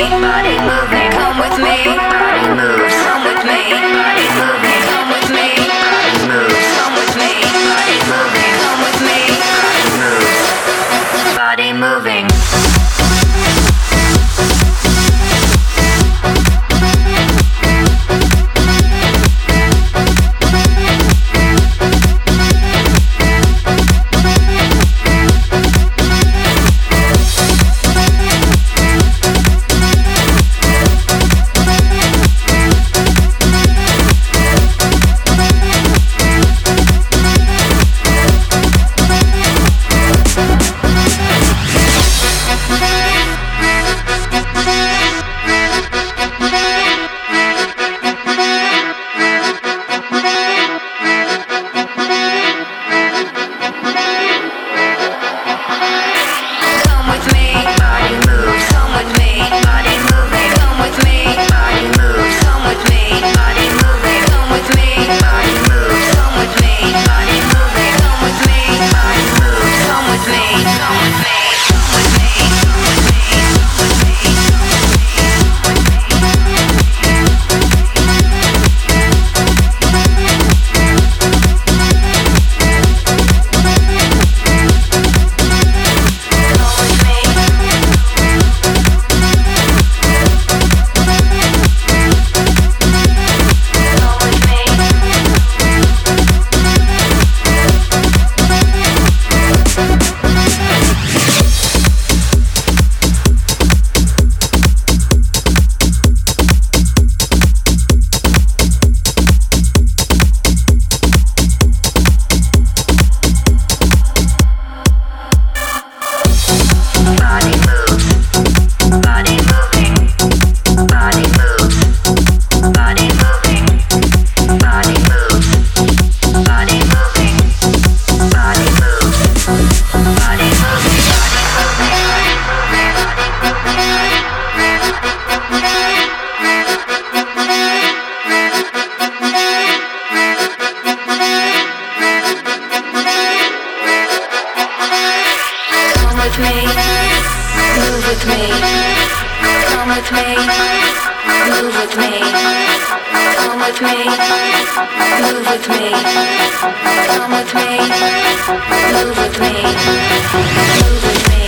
Keep body moving, come with me. Body moves. with me, move with me, come with me, move with me, come with me, move with me, move with me.